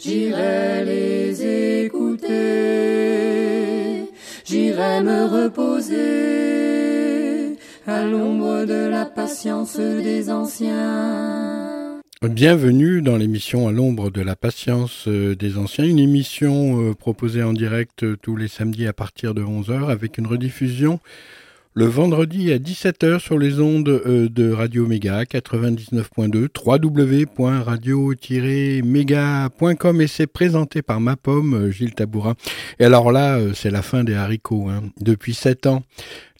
J'irai les écouter, j'irai me reposer à l'ombre de la patience des anciens. Bienvenue dans l'émission À l'ombre de la patience euh, des anciens, une émission euh, proposée en direct euh, tous les samedis à partir de 11h avec une rediffusion le vendredi à 17h sur les ondes euh, de Radio Méga 99.2 www.radio-méga.com et c'est présenté par ma pomme euh, Gilles Tabourin. Et alors là, euh, c'est la fin des haricots. Hein. Depuis sept ans,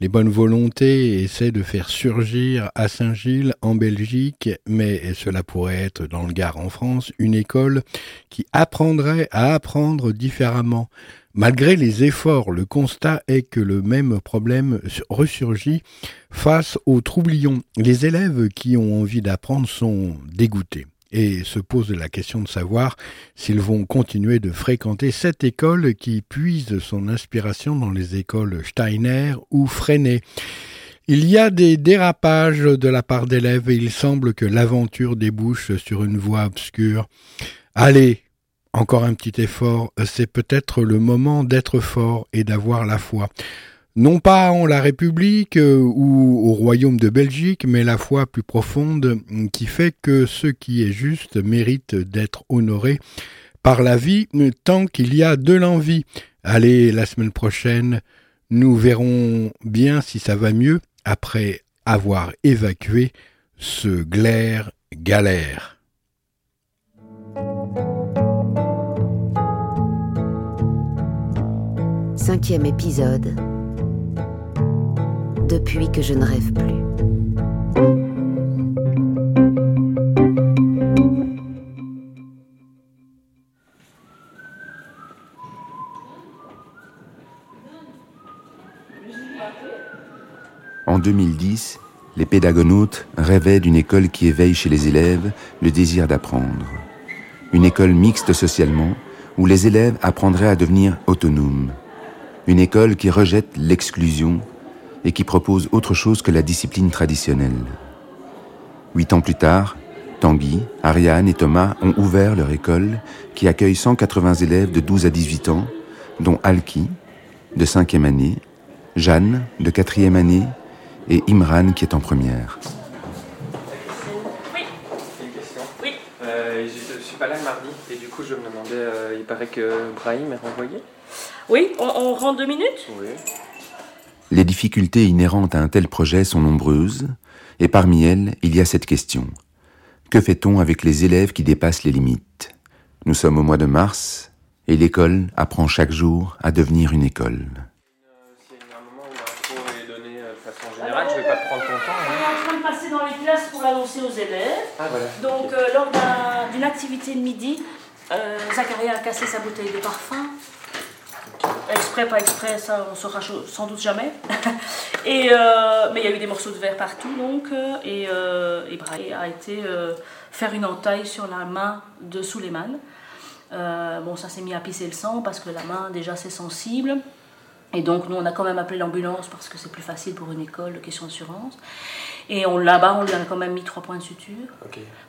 les bonnes volontés essaient de faire surgir à Saint-Gilles, en Belgique, mais cela pourrait être dans le Gard en France, une école qui apprendrait à apprendre différemment. Malgré les efforts, le constat est que le même problème ressurgit face aux troublions. Les élèves qui ont envie d'apprendre sont dégoûtés et se posent la question de savoir s'ils vont continuer de fréquenter cette école qui puise son inspiration dans les écoles Steiner ou Freinet. Il y a des dérapages de la part d'élèves et il semble que l'aventure débouche sur une voie obscure. Allez, encore un petit effort, c'est peut-être le moment d'être fort et d'avoir la foi. Non pas en la République euh, ou au Royaume de Belgique, mais la foi plus profonde qui fait que ce qui est juste mérite d'être honoré par la vie tant qu'il y a de l'envie. Allez, la semaine prochaine, nous verrons bien si ça va mieux après avoir évacué ce glaire galère. Cinquième épisode. Depuis que je ne rêve plus. En 2010, les pédagonautes rêvaient d'une école qui éveille chez les élèves le désir d'apprendre. Une école mixte socialement, où les élèves apprendraient à devenir autonomes. Une école qui rejette l'exclusion et qui propose autre chose que la discipline traditionnelle. Huit ans plus tard, Tanguy, Ariane et Thomas ont ouvert leur école qui accueille 180 élèves de 12 à 18 ans, dont Alki, de 5e année, Jeanne, de 4e année, et Imran, qui est en première. Oui. Une question. Oui. Euh, je ne suis pas là le mardi et du coup je me demandais, euh, il paraît que Brahim est renvoyé. Oui, on, on rend deux minutes? Oui. Les difficultés inhérentes à un tel projet sont nombreuses, et parmi elles, il y a cette question. Que fait-on avec les élèves qui dépassent les limites? Nous sommes au mois de mars, et l'école apprend chaque jour à devenir une école. S'il y a un moment où l'info est donnée de façon générale, je ne vais pas te prendre ton temps. On est en train de passer dans les classes pour l'annoncer aux élèves. Ah voilà. Donc, euh, lors d'un- d'une activité de midi, euh, Zacharia a cassé sa bouteille de parfum. Exprès, pas exprès, ça on saura sans doute jamais. et, euh, mais il y a eu des morceaux de verre partout, donc, euh, et, euh, et Brahim a été euh, faire une entaille sur la main de Suleiman. Bon, ça s'est mis à pisser le sang parce que la main, déjà, c'est sensible. Et donc, nous, on a quand même appelé l'ambulance parce que c'est plus facile pour une école, question d'assurance. Et on, là-bas, on lui a quand même mis trois points de suture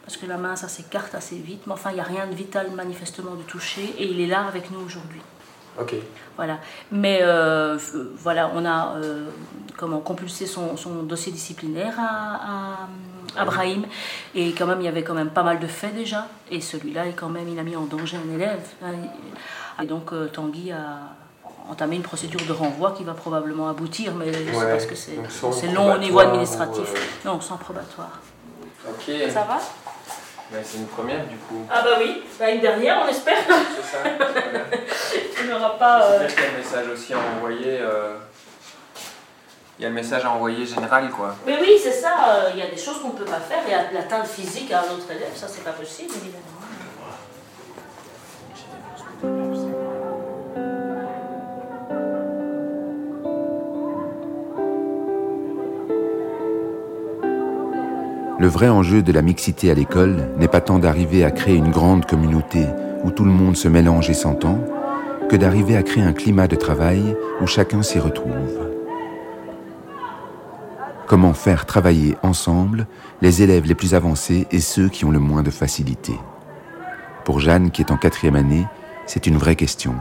parce que la main, ça s'écarte assez vite. Mais enfin, il n'y a rien de vital manifestement de toucher et il est là avec nous aujourd'hui. Ok. Voilà. Mais euh, voilà, on a euh, comment compulsé son, son, dossier disciplinaire à, à, Brahim. Et quand même, il y avait quand même pas mal de faits déjà. Et celui-là, quand même, il a mis en danger un élève. Et donc, euh, Tanguy a entamé une procédure de renvoi qui va probablement aboutir, mais c'est parce que c'est long au niveau administratif. Non, sans probatoire. Ok. Ça va? C'est une première du coup. Ah bah oui, bah, une dernière on espère. C'est ça. tu n'auras pas. Euh... Il y a le message aussi à envoyer. Euh... Il y a le message à envoyer général quoi. Mais oui, c'est ça. Euh, il y a des choses qu'on ne peut pas faire. Il y a l'atteinte physique à un autre élève, ça c'est pas possible évidemment. Le vrai enjeu de la mixité à l'école n'est pas tant d'arriver à créer une grande communauté où tout le monde se mélange et s'entend, que d'arriver à créer un climat de travail où chacun s'y retrouve. Comment faire travailler ensemble les élèves les plus avancés et ceux qui ont le moins de facilité? Pour Jeanne, qui est en quatrième année, c'est une vraie question.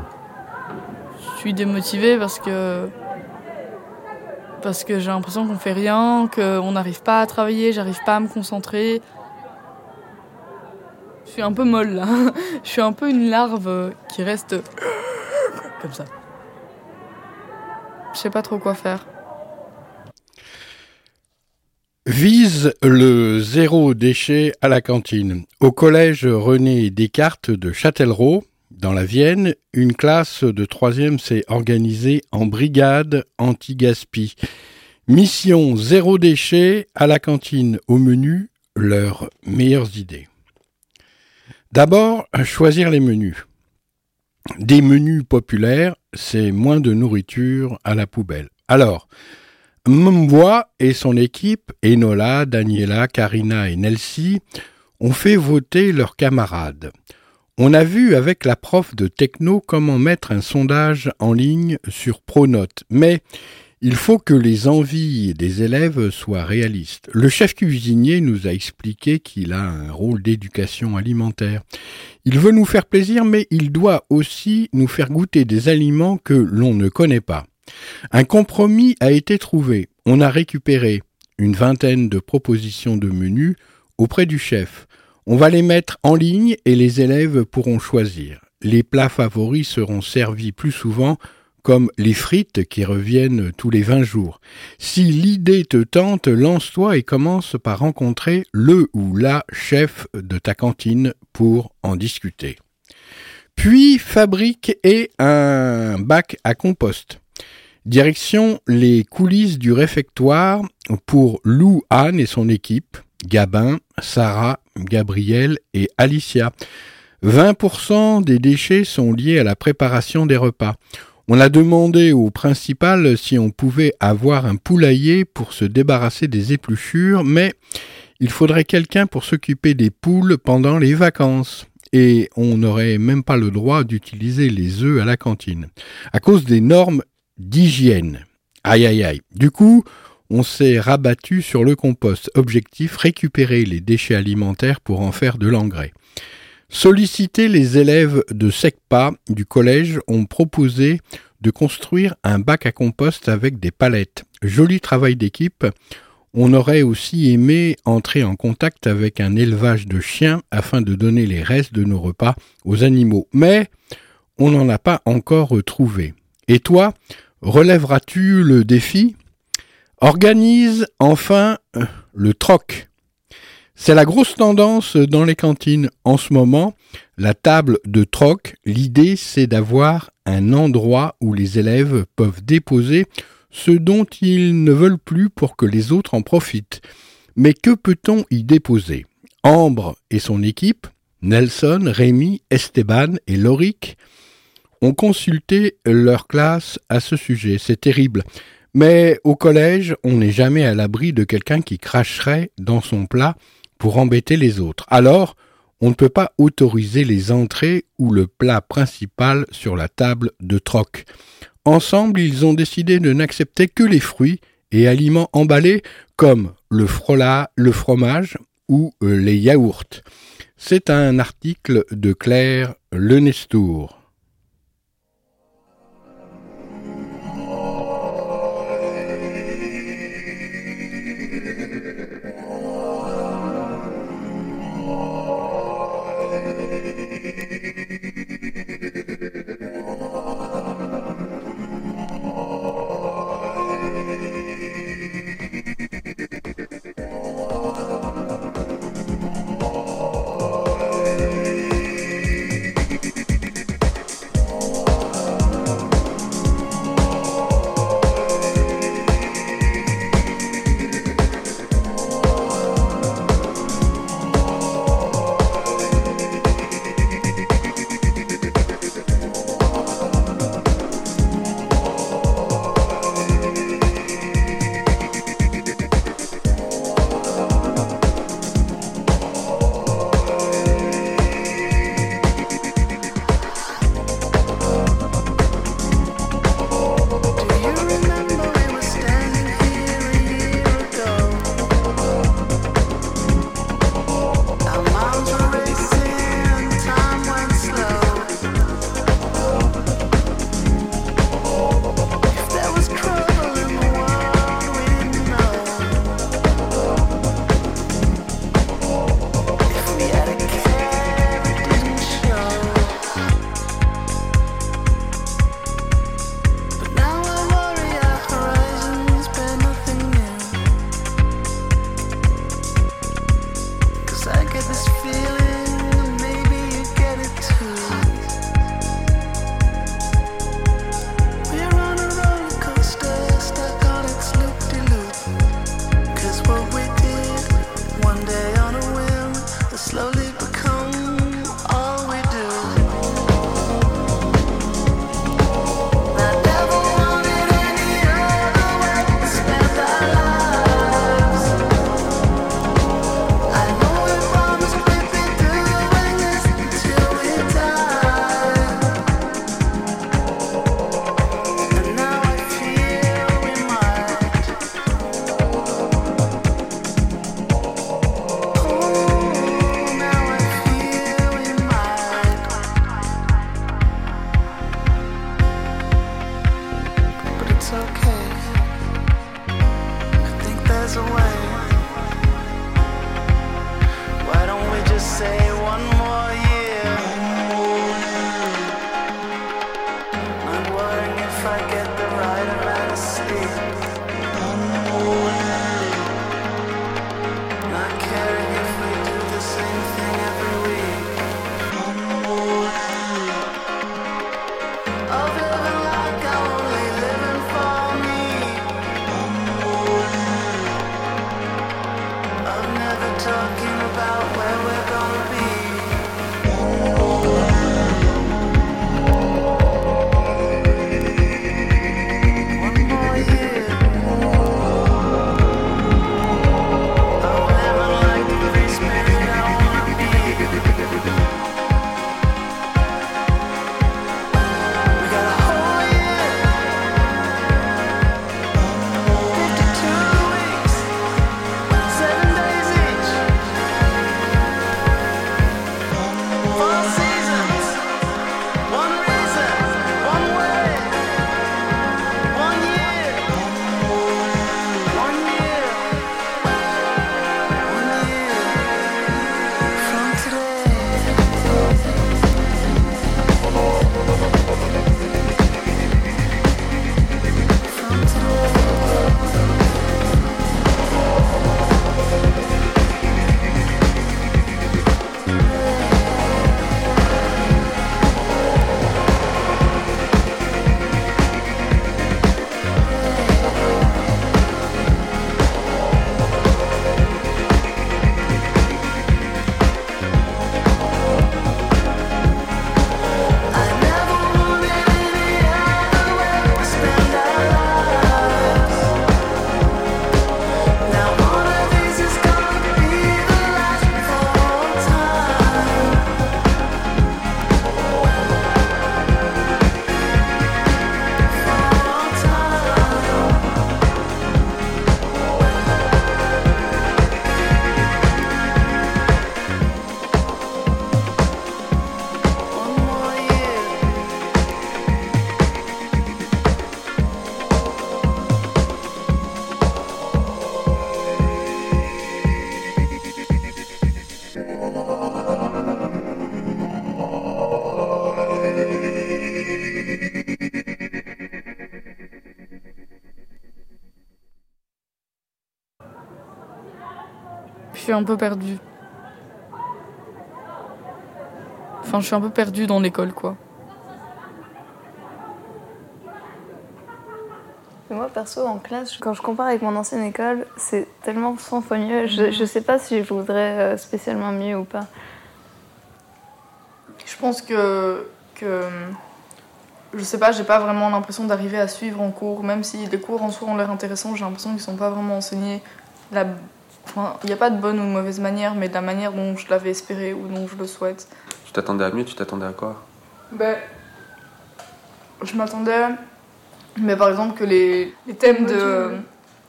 Je suis démotivée parce que parce que j'ai l'impression qu'on fait rien, qu'on n'arrive pas à travailler, j'arrive pas à me concentrer. Je suis un peu molle là. Je suis un peu une larve qui reste comme ça. Je sais pas trop quoi faire. Vise le zéro déchet à la cantine. Au collège René Descartes de Châtellerault, dans la Vienne, une classe de troisième s'est organisée en brigade anti-gaspi. Mission zéro déchet à la cantine au menu, leurs meilleures idées. D'abord, choisir les menus. Des menus populaires, c'est moins de nourriture à la poubelle. Alors, Mbois et son équipe, Enola, Daniela, Karina et Nelsie, ont fait voter leurs camarades. On a vu avec la prof de techno comment mettre un sondage en ligne sur Pronote, mais il faut que les envies des élèves soient réalistes. Le chef cuisinier nous a expliqué qu'il a un rôle d'éducation alimentaire. Il veut nous faire plaisir, mais il doit aussi nous faire goûter des aliments que l'on ne connaît pas. Un compromis a été trouvé. On a récupéré une vingtaine de propositions de menus auprès du chef. On va les mettre en ligne et les élèves pourront choisir. Les plats favoris seront servis plus souvent comme les frites qui reviennent tous les 20 jours. Si l'idée te tente, lance-toi et commence par rencontrer le ou la chef de ta cantine pour en discuter. Puis fabrique et un bac à compost. Direction les coulisses du réfectoire pour Lou Anne et son équipe. Gabin, Sarah, Gabriel et Alicia. 20% des déchets sont liés à la préparation des repas. On a demandé au principal si on pouvait avoir un poulailler pour se débarrasser des épluchures, mais il faudrait quelqu'un pour s'occuper des poules pendant les vacances. Et on n'aurait même pas le droit d'utiliser les œufs à la cantine, à cause des normes d'hygiène. Aïe aïe aïe. Du coup, on s'est rabattu sur le compost. Objectif, récupérer les déchets alimentaires pour en faire de l'engrais. Solliciter les élèves de SECPA du collège ont proposé de construire un bac à compost avec des palettes. Joli travail d'équipe. On aurait aussi aimé entrer en contact avec un élevage de chiens afin de donner les restes de nos repas aux animaux. Mais on n'en a pas encore trouvé. Et toi, relèveras-tu le défi? Organise enfin euh, le troc. C'est la grosse tendance dans les cantines en ce moment. La table de troc, l'idée c'est d'avoir un endroit où les élèves peuvent déposer ce dont ils ne veulent plus pour que les autres en profitent. Mais que peut-on y déposer? Ambre et son équipe, Nelson, Rémi, Esteban et Loric, ont consulté leur classe à ce sujet. C'est terrible. Mais au collège, on n'est jamais à l'abri de quelqu'un qui cracherait dans son plat pour embêter les autres. Alors, on ne peut pas autoriser les entrées ou le plat principal sur la table de troc. Ensemble, ils ont décidé de n'accepter que les fruits et aliments emballés comme le frola, le fromage ou euh, les yaourts. C'est un article de Claire Lenestour. I get un peu perdue. Enfin, je suis un peu perdue dans l'école, quoi. Moi, perso, en classe, quand je compare avec mon ancienne école, c'est tellement 100 fois mieux. Je, je sais pas si je voudrais euh, spécialement mieux ou pas. Je pense que, que je sais pas, j'ai pas vraiment l'impression d'arriver à suivre en cours, même si les cours en soi ont l'air intéressants, j'ai l'impression qu'ils sont pas vraiment enseignés. La... Enfin, il n'y a pas de bonne ou de mauvaise manière, mais de la manière dont je l'avais espéré ou dont je le souhaite. Tu t'attendais à mieux, tu t'attendais à quoi? Ben, je m'attendais, mais par exemple que les, les thèmes de,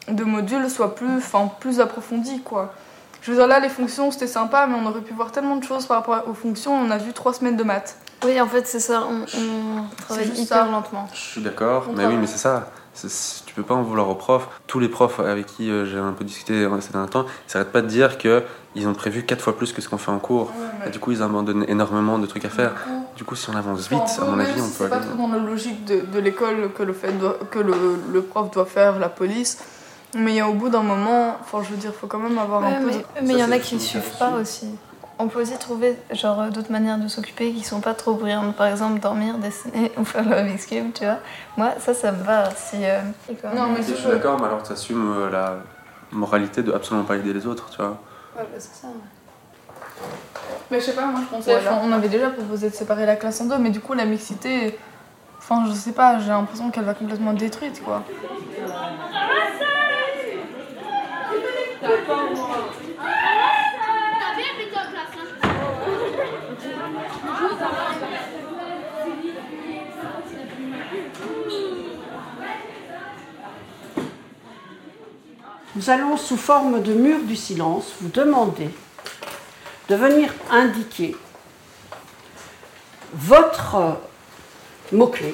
de modules soient plus, enfin, plus approfondis, quoi. Je veux dire, là, les fonctions, c'était sympa, mais on aurait pu voir tellement de choses par rapport aux fonctions. On a vu trois semaines de maths. Oui, en fait, c'est ça. On, on travaille hyper ça. lentement. Je suis d'accord, mais oui, mais c'est ça. Tu peux pas en vouloir aux profs. Tous les profs avec qui euh, j'ai un peu discuté euh, ces derniers temps, ils s'arrêtent pas de dire qu'ils ont prévu quatre fois plus que ce qu'on fait en cours. Et du coup, ils abandonnent énormément de trucs à faire. Du coup, si on avance vite, Enfin, à mon avis, si on peut c'est pas aller. trop dans la logique de, de l'école que, le, fait doit- que le, le prof doit faire, la police. Mais il y a au bout d'un moment, enfin, je veux dire, faut quand même avoir un Ouais, peu. mais de- mais il y en a qui ne suivent pas aussi. On peut aussi trouver genre euh, d'autres manières de s'occuper qui sont pas trop bruyantes. Par exemple, dormir, dessiner ou faire le Rubik's Cube, tu vois. Moi, ça, ça me va. Si, euh, Non, mais je suis d'accord, mais alors tu assumes euh, la moralité de absolument pas aider les autres, tu vois. Ouais, bah, c'est ça. Mais je sais pas, moi je pensais. Voilà. on avait déjà proposé de séparer la classe en deux, mais du coup, la mixité. Enfin, je sais pas, j'ai l'impression qu'elle va complètement détruite, quoi. Nous allons, sous forme de mur du silence, vous demander de venir indiquer votre mot-clé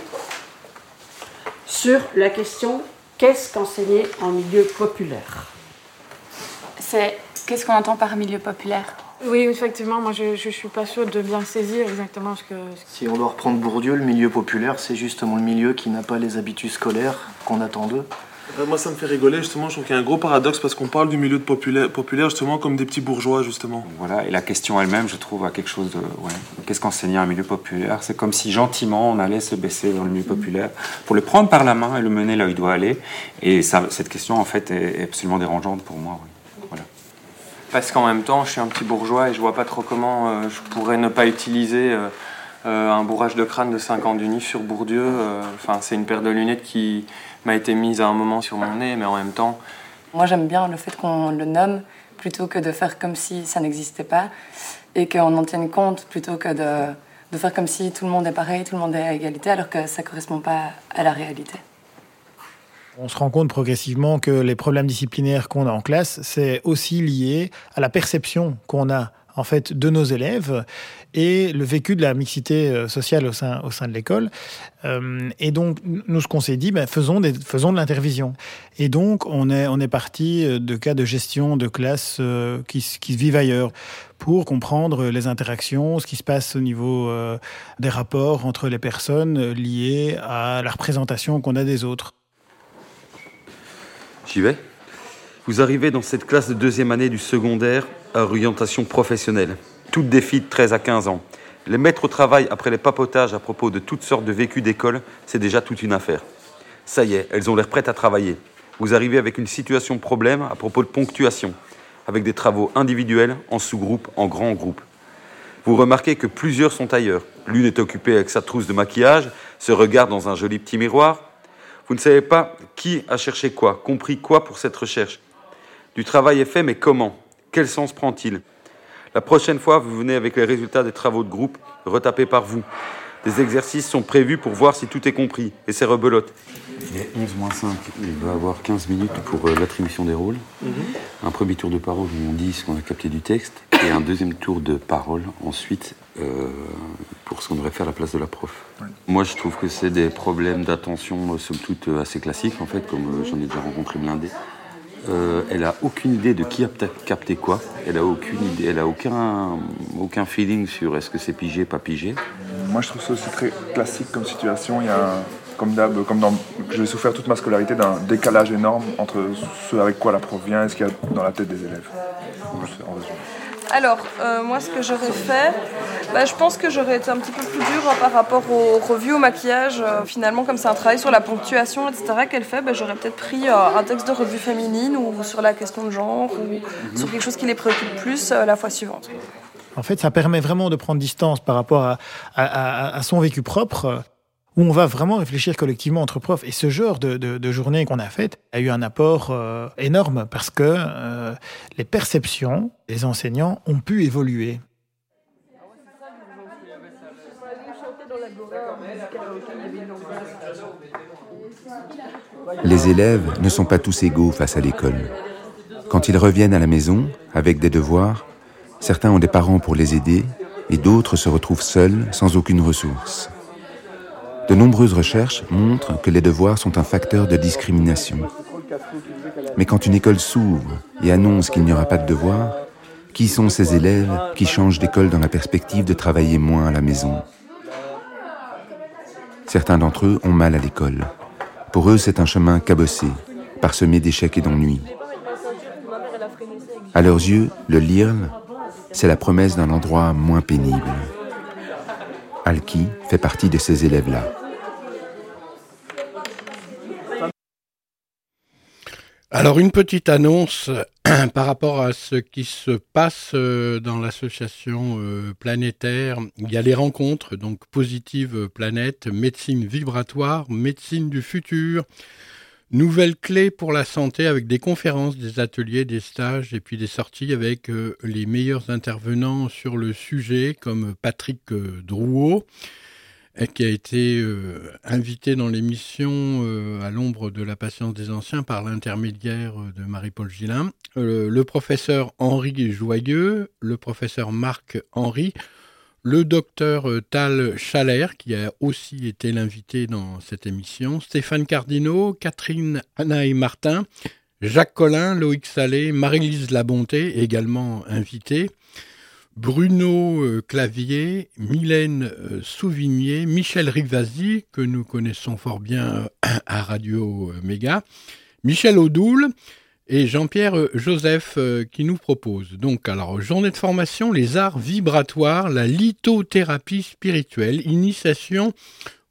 sur la question qu'est-ce qu'enseigner en milieu populaire? C'est qu'est-ce qu'on entend par milieu populaire? Oui, effectivement, moi je, je suis pas sûre de bien saisir exactement ce que. Si on doit reprendre Bourdieu, le milieu populaire, c'est justement le milieu qui n'a pas les habitudes scolaires qu'on attend d'eux. Moi, ça me fait rigoler, justement. Je trouve qu'il y a un gros paradoxe parce qu'on parle du milieu de populaire, populaire, justement, comme des petits bourgeois, justement. Voilà, et la question elle-même, je trouve, a quelque chose de. Ouais. Qu'est-ce qu'enseigner un milieu populaire? C'est comme si gentiment on allait se baisser dans le milieu populaire pour le prendre par la main et le mener là où il doit aller. Et ça, cette question, en fait, est est absolument dérangeante pour moi. oui. Voilà. Parce qu'en même temps, je suis un petit bourgeois et je vois pas trop comment euh, je pourrais ne pas utiliser euh, euh, un bourrage de crâne de 5 ans d'unif sur Bourdieu. euh, Enfin, c'est une paire de lunettes qui m'a été mise à un moment sur mon nez, mais en même temps, Moi, j'aime bien le fait qu'on le nomme plutôt que de faire comme si ça n'existait pas et qu'on en tienne compte plutôt que de, de faire comme si tout le monde est pareil, tout le monde est à égalité, alors que ça ne correspond pas à la réalité. On se rend compte progressivement que les problèmes disciplinaires qu'on a en classe, c'est aussi lié à la perception qu'on a en fait de nos élèves et le vécu de la mixité euh, sociale au sein, au sein de l'école. Euh, et donc, nous, ce qu'on s'est dit, ben, faisons, des, faisons de l'intervision. Et donc, on est, on est parti euh, de cas de gestion de classes qui, qui se vivent ailleurs pour comprendre les interactions, ce qui se passe au niveau des rapports entre les personnes liées à la représentation qu'on a des autres. J'y vais. Vous arrivez dans cette classe de deuxième année du secondaire orientation professionnelle. Toutes des filles de 13 à 15 ans. Les mettre au travail après les papotages à propos de toutes sortes de vécus d'école, c'est déjà toute une affaire. Ça y est, elles ont l'air prêtes à travailler. Vous arrivez avec une situation problème à propos de ponctuation, avec des travaux individuels, en sous-groupe, en grands groupes. Vous remarquez que plusieurs sont ailleurs. L'une est occupée avec sa trousse de maquillage, se regarde dans un joli petit miroir. Vous ne savez pas qui a cherché quoi, compris quoi pour cette recherche. Du travail est fait, mais comment? Quel sens prend-il? La prochaine fois, vous venez avec les résultats des travaux de groupe retapés par vous. Des exercices sont prévus pour voir si tout est compris, et c'est rebelote. Il est 11 moins 5. Il va avoir 15 minutes pour euh, l'attribution des rôles. Un premier tour de parole où on dit ce qu'on a capté du texte. Et un deuxième tour de parole ensuite euh, pour ce qu'on devrait faire à la place de la prof. Moi, je trouve que c'est des problèmes d'attention, euh, somme toute, assez classiques, en fait, comme euh, j'en ai déjà rencontré blindé. Euh, elle a aucune idée de qui a peut-être capté quoi. Elle a aucune idée, elle a aucun, aucun feeling sur est-ce que c'est pigé, pas pigé. Moi, je trouve ça aussi très classique comme situation. Il y a, un- comme d'hab, comme dans, j'ai souffert toute ma scolarité d'un décalage énorme entre ce avec quoi la prof vient et ce qu'il y a dans la tête des élèves. En résumé. Alors, euh, moi, ce que j'aurais fait, bah, je pense que j'aurais été un petit peu plus dure hein, par rapport aux revues au maquillage. Euh, finalement, comme c'est un travail sur la ponctuation, etc., qu'elle fait, bah, j'aurais peut-être pris euh, un texte de revue féminine ou sur la question de genre ou sur quelque chose qui les préoccupe plus euh, la fois suivante. En fait, ça permet vraiment de prendre distance par rapport à, à- à- à son vécu propre, où on va vraiment réfléchir collectivement entre profs. Et ce genre de, de- de journée qu'on a faite a eu un apport euh, énorme parce que euh, les perceptions des enseignants ont pu évoluer. Les élèves ne sont pas tous égaux face à l'école. Quand ils reviennent à la maison avec des devoirs, certains ont des parents pour les aider et d'autres se retrouvent seuls sans aucune ressource. De nombreuses recherches montrent que les devoirs sont un facteur de discrimination. Mais quand une école s'ouvre et annonce qu'il n'y aura pas de devoirs, qui sont ces élèves qui changent d'école dans la perspective de travailler moins à la maison? Certains d'entre eux ont mal à l'école. Pour eux, c'est un chemin cabossé, parsemé d'échecs et d'ennuis. À leurs yeux, le LIRL, c'est la promesse d'un endroit moins pénible. Alki fait partie de ces élèves-là. Alors une petite annonce par rapport à ce qui se passe euh, dans l'association euh, planétaire. Il y a les rencontres, donc Positive Planète, médecine vibratoire, médecine du futur, nouvelles clés pour la santé avec des conférences, des ateliers, des stages et puis des sorties avec euh, les meilleurs intervenants sur le sujet comme Patrick Drouot qui a été euh, invité dans l'émission euh, à l'ombre de la patience des anciens par l'intermédiaire euh, de Marie-Paul Gillin, le professeur Henri Joyeux, le professeur Marc Henry, le docteur Tal Chaler, qui a aussi été l'invité dans cette émission, Stéphane Cardino, Catherine Anaï Martin, Jacques Collin, Loïc Salé, Marie-Lise Labonté, également invitée, Bruno euh, Clavier, Mylène euh, Souvigné, Michel Rivasi, que nous connaissons fort bien euh, à Radio Méga, Michel Audoul et Jean-Pierre Joseph qui nous propose. Donc, alors, journée de formation, les arts vibratoires, la lithothérapie spirituelle, initiation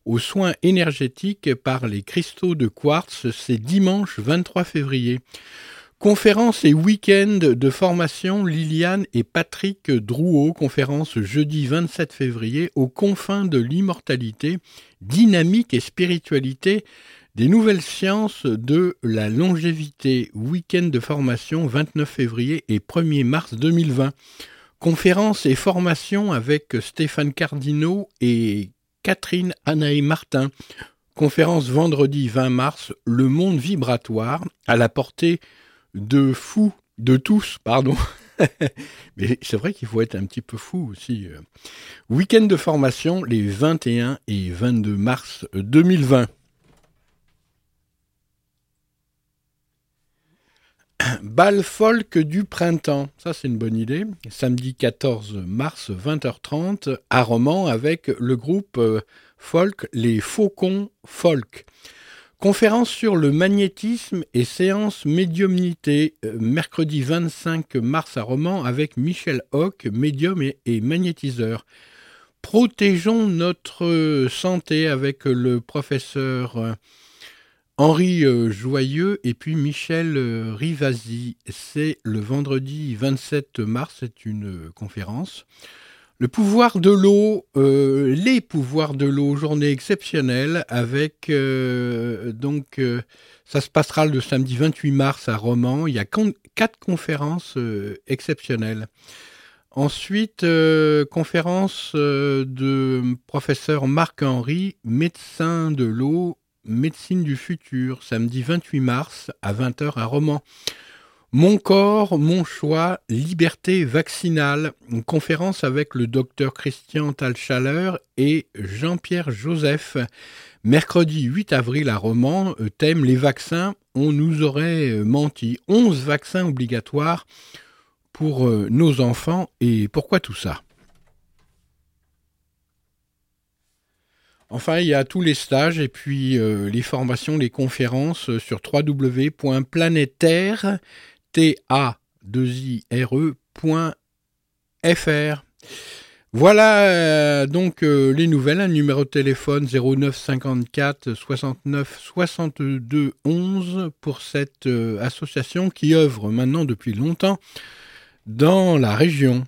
aux soins énergétiques par les cristaux de quartz, c'est dimanche 23 février. Conférence et week-end de formation Liliane et Patrick Drouot, conférence jeudi 27 février aux confins de l'immortalité, dynamique et spiritualité des nouvelles sciences de la longévité, week-end de formation 29 février et 1er mars 2020. Conférence et formation avec Stéphane Cardino et Catherine Anaï Martin. Conférence vendredi 20 mars, Le monde vibratoire, à la portée de fous, de tous, pardon. Mais c'est vrai qu'il faut être un petit peu fou aussi. euh. Week-end de formation les 21 et 22 mars 2020. Bal folk du printemps, ça c'est une bonne idée. Samedi 14 mars 20h30 à Romans avec le groupe euh, folk Les Faucons Folk. Conférence sur le magnétisme et séance médiumnité euh, mercredi 25 mars à Romans avec Michel Hoc, médium et, magnétiseur. Protégeons notre santé avec le professeur euh, Henri euh, Joyeux et puis Michel Rivasi. C'est le vendredi 27 mars, c'est une conférence. Le pouvoir de l'eau, euh, les pouvoirs de l'eau, journée exceptionnelle avec euh, donc euh, ça se passera le samedi 28 mars à Romans. Il y a quatre conférences exceptionnelles. Ensuite, conférence de professeur Marc-Henri, médecin de l'eau, médecine du futur, samedi 28 mars à 20h à Romans. Mon corps, mon choix, liberté vaccinale. Une conférence avec le docteur Christian Talchaleur et Jean-Pierre Joseph. Mercredi 8 avril à Romans, euh, thème les vaccins, on nous aurait euh, menti. 11 vaccins obligatoires pour euh, nos enfants et pourquoi tout ça? Enfin, il y a tous les stages et puis les formations, les conférences sur www.planétaire.com ta2ire.fr. Voilà euh, donc euh, les nouvelles, un numéro de téléphone 09 54 69 62 11 pour cette euh, association qui œuvre maintenant depuis longtemps dans la région.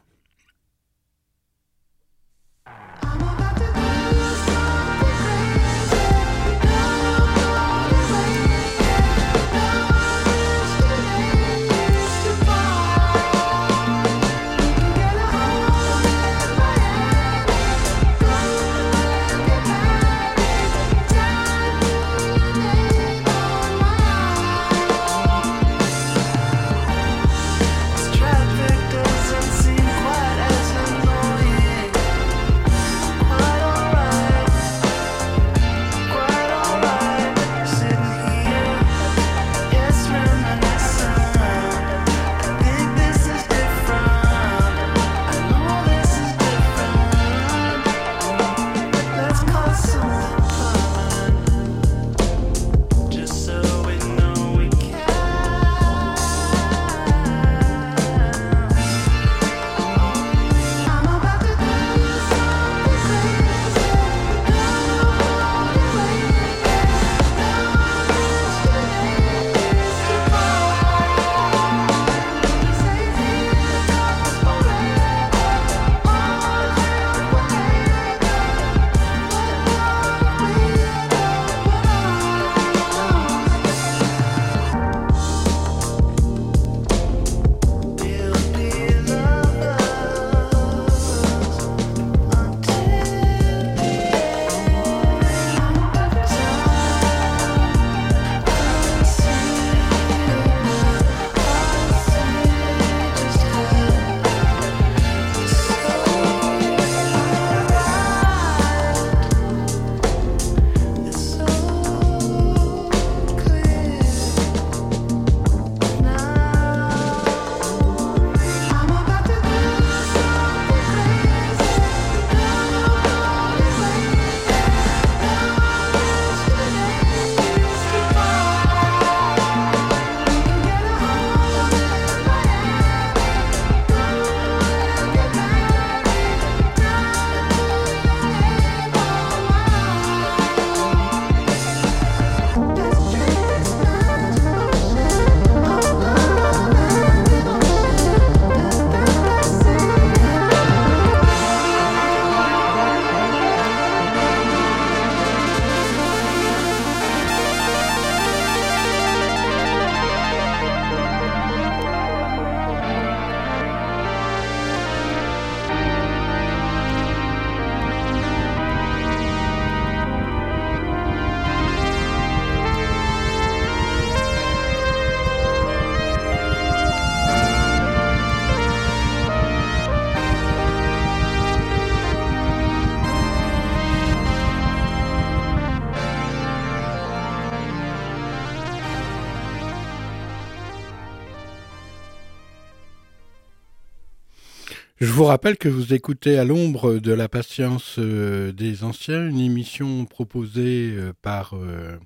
Vous rappelle que vous écoutez à l'ombre de la patience euh, des anciens, une émission proposée euh, par euh,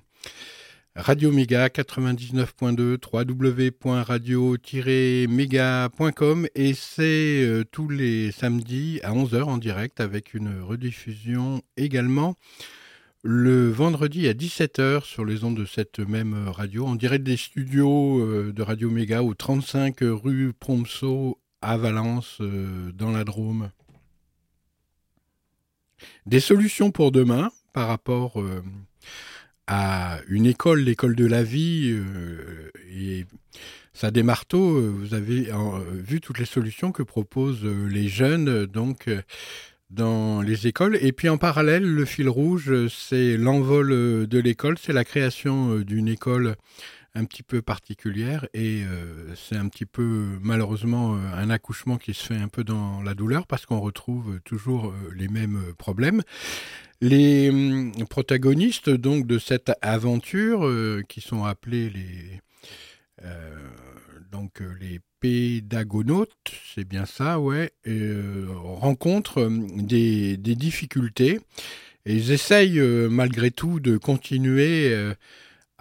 Radio Méga 99.2 www.radio-méga.com et c'est tous les samedis à 11h en direct avec une rediffusion également. Le vendredi à 17h sur les ondes de cette même radio en direct des studios de Radio Méga au 35 rue Promso à Valence euh, dans la Drôme. Des solutions pour demain par rapport euh, à une école, l'école de la vie euh, et ça des marteaux, vous avez vu toutes les solutions que proposent les jeunes donc dans les écoles. Et puis en parallèle, le fil rouge, c'est l'envol de l'école, c'est la création d'une école un petit peu particulière et euh, c'est un petit peu malheureusement euh, un accouchement qui se fait un peu dans la douleur parce qu'on retrouve toujours euh, les mêmes problèmes. Les hum, protagonistes donc de cette aventure qui sont appelés les donc les pédagonautes, c'est bien ça, ouais, rencontrent hum, des, des difficultés et ils essayent malgré tout de continuer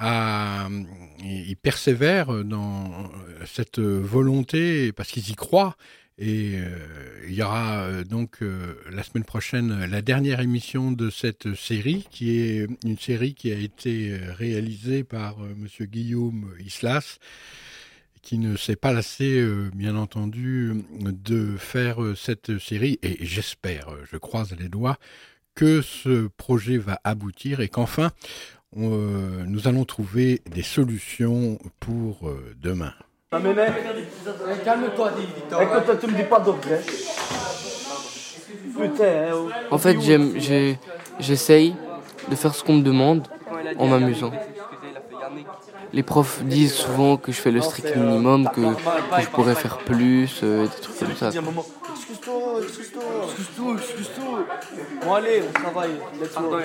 ils persévèrent dans cette volonté parce qu'ils y croient. Et euh, il y aura euh, donc euh, la semaine prochaine la dernière émission de cette série, qui est une série qui a été réalisée par Monsieur Guillaume Islas, qui ne s'est pas lassé, bien entendu, de faire cette série. Et j'espère, je croise les doigts, que ce projet va aboutir et qu'enfin, on, euh, nous allons trouver des solutions pour euh, demain. Calme-toi, Victor. Écoute, tu me dis pas d'autres. Putain. En fait, j'essaye de faire ce qu'on me demande en m'amusant. Les profs disent souvent que je fais le strict minimum, que, que je pourrais faire plus, euh, des trucs comme ça. Excuse-toi, excuse-toi. Excuse-toi, excuse-toi. Bon, allez, on travaille. Let's go.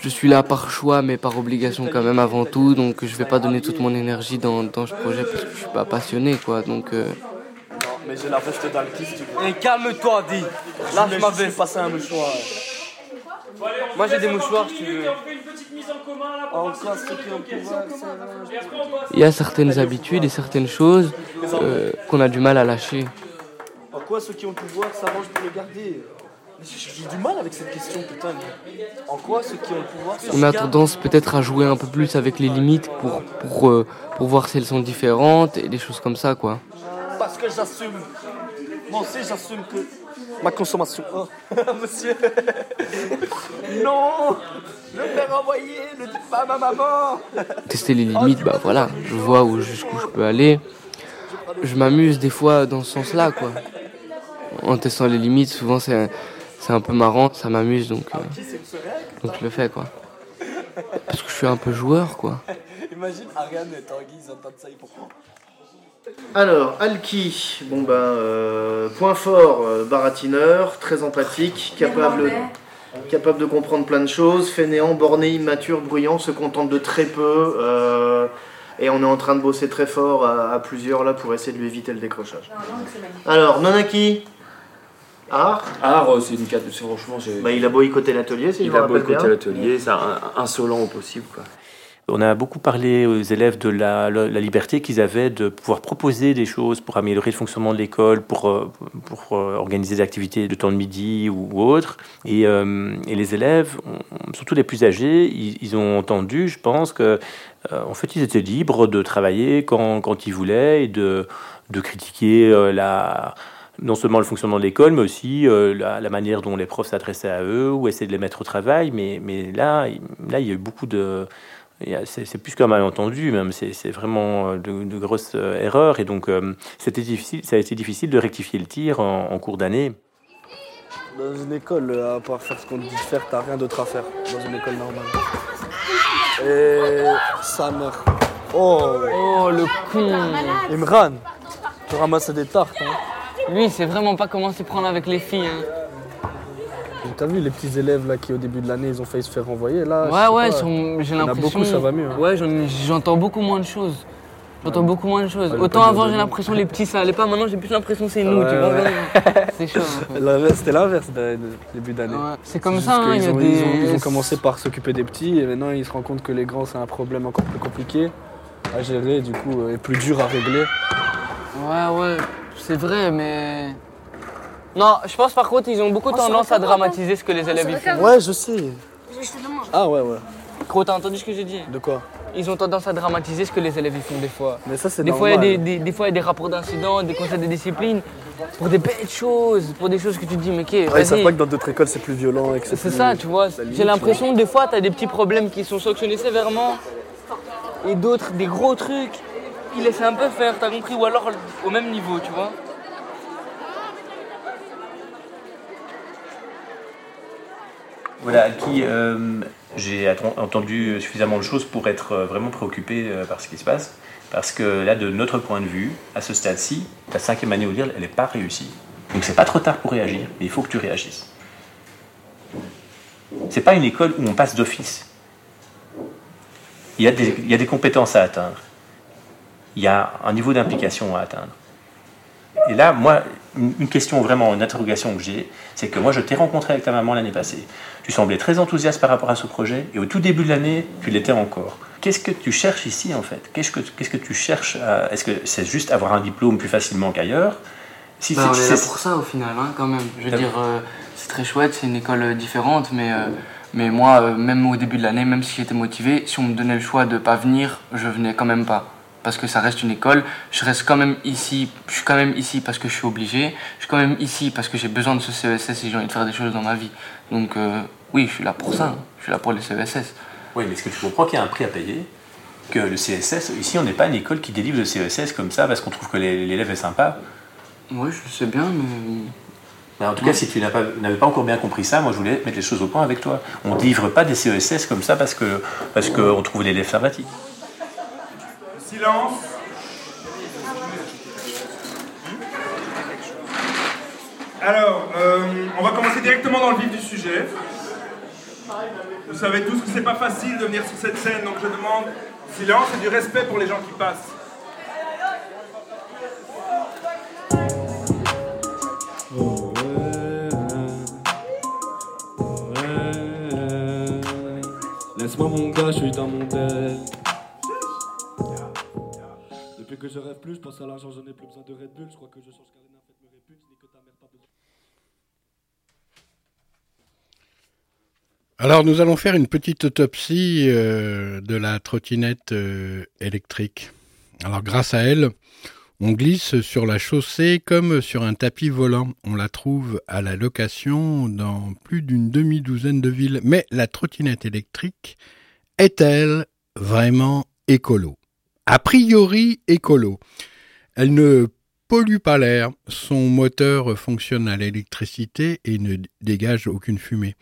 Je suis là par choix, mais par obligation quand même avant tout, donc je vais pas donner toute mon énergie dans, dans ce projet parce que je suis pas passionné, quoi. Donc, euh, Non, mais j'ai la veste dans le kiff, tu veux. Et calme-toi, dis. Là, je m'avais passé un mouchoir. Moi, j'ai des mouchoirs, si tu veux. Il y a certaines habitudes et certaines choses euh, qu'on a du mal à lâcher. En quoi ceux qui ont le pouvoir s'arrangent pour le garder? J'ai du mal avec cette question, putain. En quoi ceux qui ont le pouvoir On a tendance peut-être à jouer un peu plus avec les limites pour, pour, euh, pour voir si elles sont différentes et des choses comme ça, quoi. Parce que j'assume. Moi aussi, j'assume que ma consommation. Oh, monsieur. non Je vais renvoyer, ne dites pas à ma maman. Tester les limites, bah voilà, je vois où jusqu'où je peux aller. Je m'amuse des fois dans ce sens-là, quoi. En testant les limites, souvent c'est c'est un peu marrant, ça m'amuse, donc, euh, donc je le fais, quoi. Parce que je suis un peu joueur, quoi. Imagine Ariane et Tanguy, ils entendent ça, ils. Alors, Alki, bon ben, euh, point fort, euh, baratineur, très empathique, capable, capable de comprendre plein de choses, fainéant, borné, immature, bruyant, se contente de très peu, euh, et on est en train de bosser très fort à, à plusieurs là pour essayer de lui éviter le décrochage. Alors, Nonaki Art Art, euh, c'est une carte, franchement, bah, Il a boycotté l'atelier, si je Il a boycotté l'atelier, c'est insolent au possible, quoi. On a beaucoup parlé aux élèves de la, la- la liberté qu'ils avaient de pouvoir proposer des choses pour améliorer le fonctionnement de l'école, pour, euh, pour euh, organiser des activités de temps de midi ou, ou autre. Et, euh, et les élèves, surtout les plus âgés, ils, ils ont entendu, je pense, que euh, en fait, ils étaient libres de travailler quand, quand ils voulaient et de, de critiquer euh, la non seulement le fonctionnement de l'école, mais aussi euh, la, manière dont les profs s'adressaient à eux ou essayaient de les mettre au travail. Mais, mais là, là, il y a eu beaucoup de... C'est plus qu'un malentendu, même. C'est vraiment euh, de, grosses euh, erreurs. Et donc, difficile, ça a été difficile de rectifier le tir en, cours d'année. Dans une école, à part faire ce qu'on te dit de faire, t'as rien d'autre à faire. Dans une école normale. Et sa mère. Oh Oh, le con Imran Tu ramasses des tartes, hein Lui, il sait vraiment pas comment s'y prendre avec les filles, hein. T'as vu les petits élèves là qui au début de l'année ils ont failli se faire renvoyer là Ouais, ouais, j'ai l'impression. beaucoup, ça va mieux. hein. Ouais, j'en ai- j'entends beaucoup moins de choses. J'entends beaucoup moins de choses. Autant avant, j'ai l'impression les petits ça allait pas. Maintenant, j'ai plus l'impression que c'est nous. tu vois. C'est chaud. en fait. L'inverse- C'était l'inverse début d'année. C'est comme ça, hein, a des- Ils ont, ils ont commencé par s'occuper des petits et maintenant ils se rendent compte que les grands c'est un problème encore plus compliqué à gérer du coup euh, et plus dur à régler. Ouais, ouais, c'est vrai, mais. Non, je pense par contre, ils ont beaucoup tendance à dramatiser ce que les élèves ils font. Ouais, je sais. Ah ouais, ouais. Gros, t'as entendu ce que j'ai dit? De quoi? Ils ont tendance à dramatiser ce que les élèves ils font des fois. Mais ça c'est Des fois, il y a normal. des, des- des fois, il y a des rapports d'incidents, des conseils de discipline, pour des bêtes choses, pour des choses que tu te dis, mais ok, Ouais, ils savent pas que dans d'autres écoles c'est plus violent et que c'est ça, tu vois. J'ai l'impression, des fois, t'as des petits problèmes qui sont sanctionnés sévèrement, et d'autres, des gros trucs, qui laissent un peu faire, t'as compris Ou alors au même niveau, tu vois. Voilà, qui euh, j'ai entendu suffisamment de choses pour être euh, vraiment préoccupé euh, par ce qui se passe. Parce que là, de notre point de vue, à ce stade-ci, ta cinquième année au DIRL, elle n'est pas réussie. Donc c'est pas trop tard pour réagir, mais il faut que tu réagisses. C'est pas une école où on passe d'office. Il il y a des compétences à atteindre. Il y a un niveau d'implication à atteindre. Et là, moi, une question vraiment, une interrogation que j'ai, c'est que moi, je t'ai rencontré avec ta maman l'année passée. Tu semblais très enthousiaste par rapport à ce projet, et au tout début de l'année, tu l'étais encore. Qu'est-ce que tu cherches ici, en fait? Qu'est-ce que, qu'est-ce que tu cherches à- Est-ce que c'est juste avoir un diplôme plus facilement qu'ailleurs? Si Bah, on c'est- est là c'est- pour ça au final, hein, quand même. Je veux dire, euh, c'est très chouette, c'est une école euh, différente, mais, euh, mais moi, euh, même au début de l'année, même si j'étais motivé, si on me donnait le choix de pas venir, je venais quand même pas. Parce que ça reste une école, je reste quand même ici, je suis quand même ici parce que je suis obligé, je suis quand même ici parce que j'ai besoin de ce CESS et j'ai envie de faire des choses dans ma vie. Donc euh, oui, je suis là pour ça, je suis là pour les CESS. Oui, mais est-ce que tu comprends qu'il y a un prix à payer? Que le CSS, ici, on n'est pas une école qui délivre le CSS comme ça parce qu'on trouve que l'é- l'élève est sympa. Oui, je le sais bien, mais. Mais en tout cas, si tu pas- n'avais pas encore bien compris ça, moi je voulais mettre les choses au point avec toi. On ne délivre pas des CESS comme ça parce qu'on parce qu'on trouve l'élève sympathique. Silence. Alors, euh, on va commencer directement dans le vif du sujet. Vous savez tous que c'est pas facile de venir sur cette scène, donc je demande silence et du respect pour les gens qui passent. Laisse-moi mon gars, je suis dans mon tel. Que je rêve plus, pense l'argent, je n'ai plus besoin de Red Bull. Je crois je change car me ni que ta mère pas besoin. Alors nous allons faire une petite autopsie euh, de la trottinette euh, électrique. Alors grâce à elle, on glisse sur la chaussée comme sur un tapis volant. On la trouve à la location dans plus d'une demi-douzaine de villes. Mais la trottinette électrique est-elle vraiment écolo A priori écolo. Elle ne pollue pas l'air, son moteur fonctionne à l'électricité et ne dégage aucune fumée.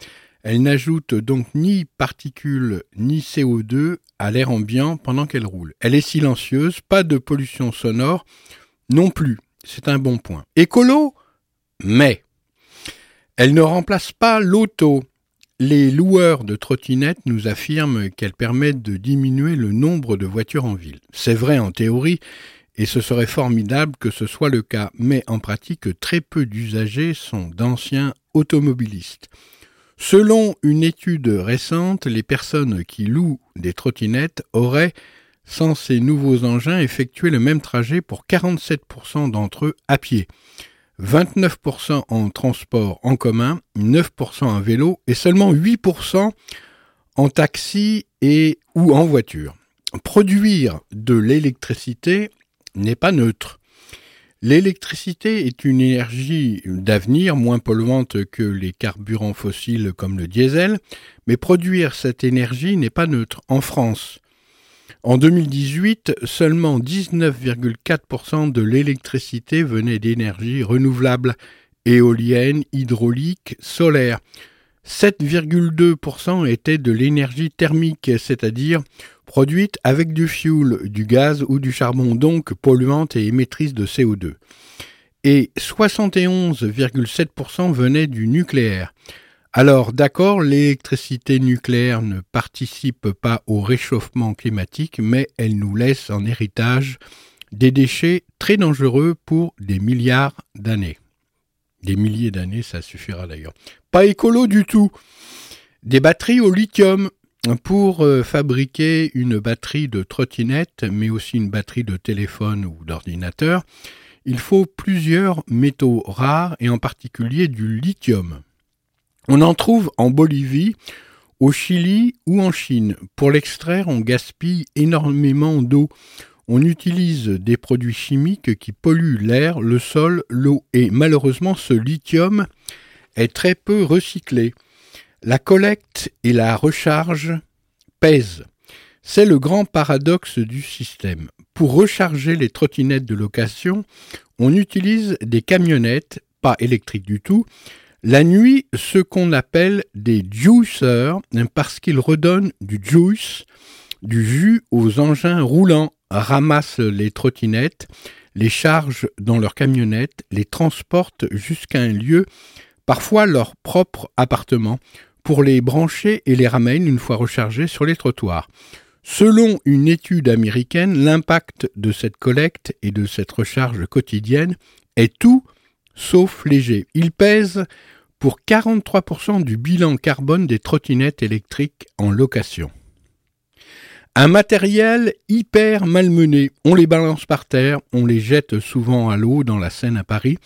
Elle n'ajoute donc ni particules ni CO2 à l'air ambiant pendant qu'elle roule. Elle est silencieuse, pas de pollution sonore non plus. C'est un bon point. Écolo, mais elle ne remplace pas l'auto. Les loueurs de trottinettes nous affirment qu'elle permet de diminuer le nombre de voitures en ville. C'est vrai en théorie, et ce serait formidable que ce soit le cas, mais en pratique, très peu d'usagers sont d'anciens automobilistes. Selon une étude récente, les personnes qui louent des trottinettes auraient, sans ces nouveaux engins, effectué le même trajet pour 47% d'entre eux à pied, 29% en transport en commun, 9% en vélo et seulement 8% en taxi et ou en voiture. Produire de l'électricité n'est pas neutre. L'électricité est une énergie d'avenir moins polluante que les carburants fossiles comme le diesel, mais produire cette énergie n'est pas neutre. En France, en 2018, seulement 19,4% de l'électricité venait d'énergie renouvelable, éolienne, hydraulique, solaire. 7,2% était de l'énergie thermique, c'est-à-dire produite avec du fioul, du gaz ou du charbon, donc polluante et émettrice de CO2. Et 71,7% venait du nucléaire. Alors, d'accord, l'électricité nucléaire ne participe pas au réchauffement climatique, mais elle nous laisse en héritage des déchets très dangereux pour des milliards d'années. Des milliers d'années, ça suffira d'ailleurs. Pas écolo du tout. Des batteries au lithium. Pour euh, fabriquer une batterie de trottinette, mais aussi une batterie de téléphone ou d'ordinateur, il faut plusieurs métaux rares et en particulier du lithium. On en trouve en Bolivie, au Chili ou en Chine. Pour l'extraire, on gaspille énormément d'eau. On utilise des produits chimiques qui polluent l'air, le sol, l'eau et malheureusement ce lithium est très peu recyclé. La collecte et la recharge pèsent. C'est le grand paradoxe du système. Pour recharger les trottinettes de location, on utilise des camionnettes, pas électriques du tout, la nuit, ce qu'on appelle des juicers, parce qu'ils redonnent du juice, du jus aux engins roulants, ramassent les trottinettes, les chargent dans leurs camionnettes, les transportent jusqu'à un lieu, parfois leur propre appartement, pour les brancher et les ramènent une fois rechargés sur les trottoirs. Selon une étude américaine, l'impact de cette collecte et de cette recharge quotidienne est tout sauf léger. Il pèse pour 43% du bilan carbone des trottinettes électriques en location. Un matériel hyper malmené. On les balance par terre, on les jette souvent à l'eau dans la Seine à Paris,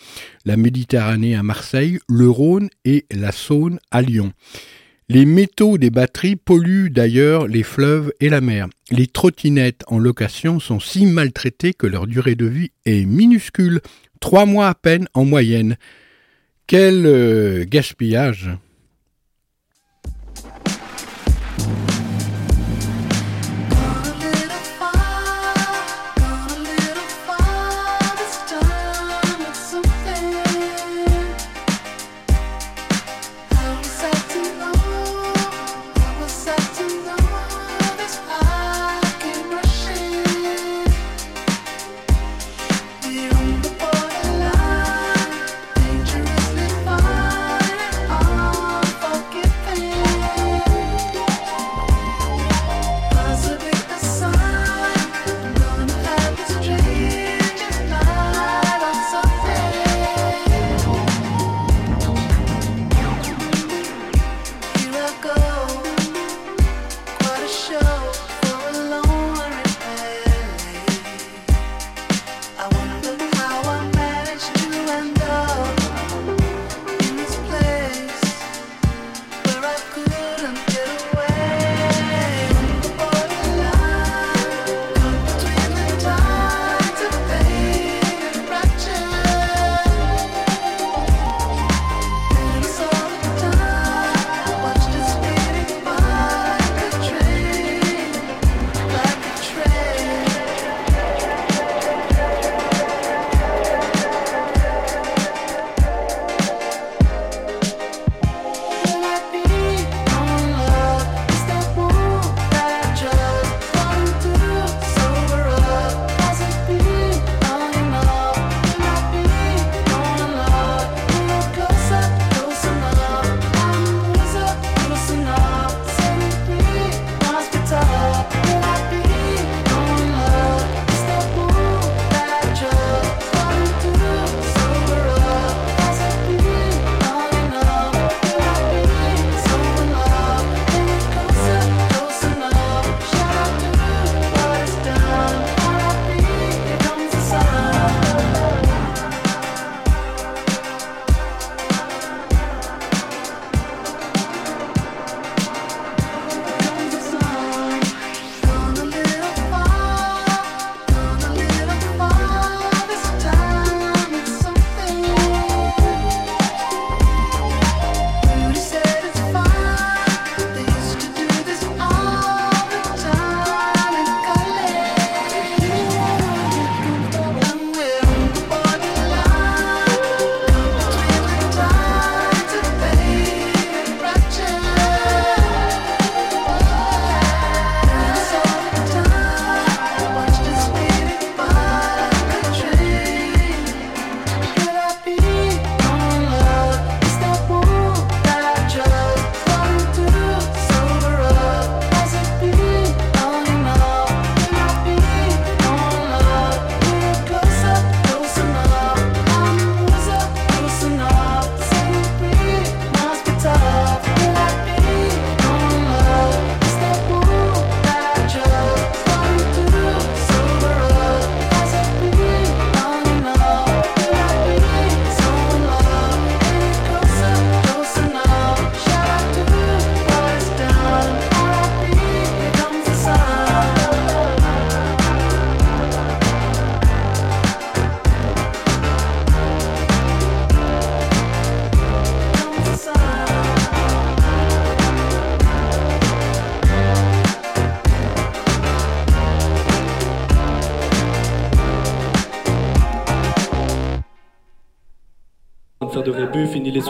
la Méditerranée à Marseille, le Rhône et la Saône à Lyon. Les métaux des batteries polluent d'ailleurs les fleuves et la mer. Les trottinettes en location sont si maltraitées que leur durée de vie est minuscule, trois mois à peine en moyenne. Quel euh, gaspillage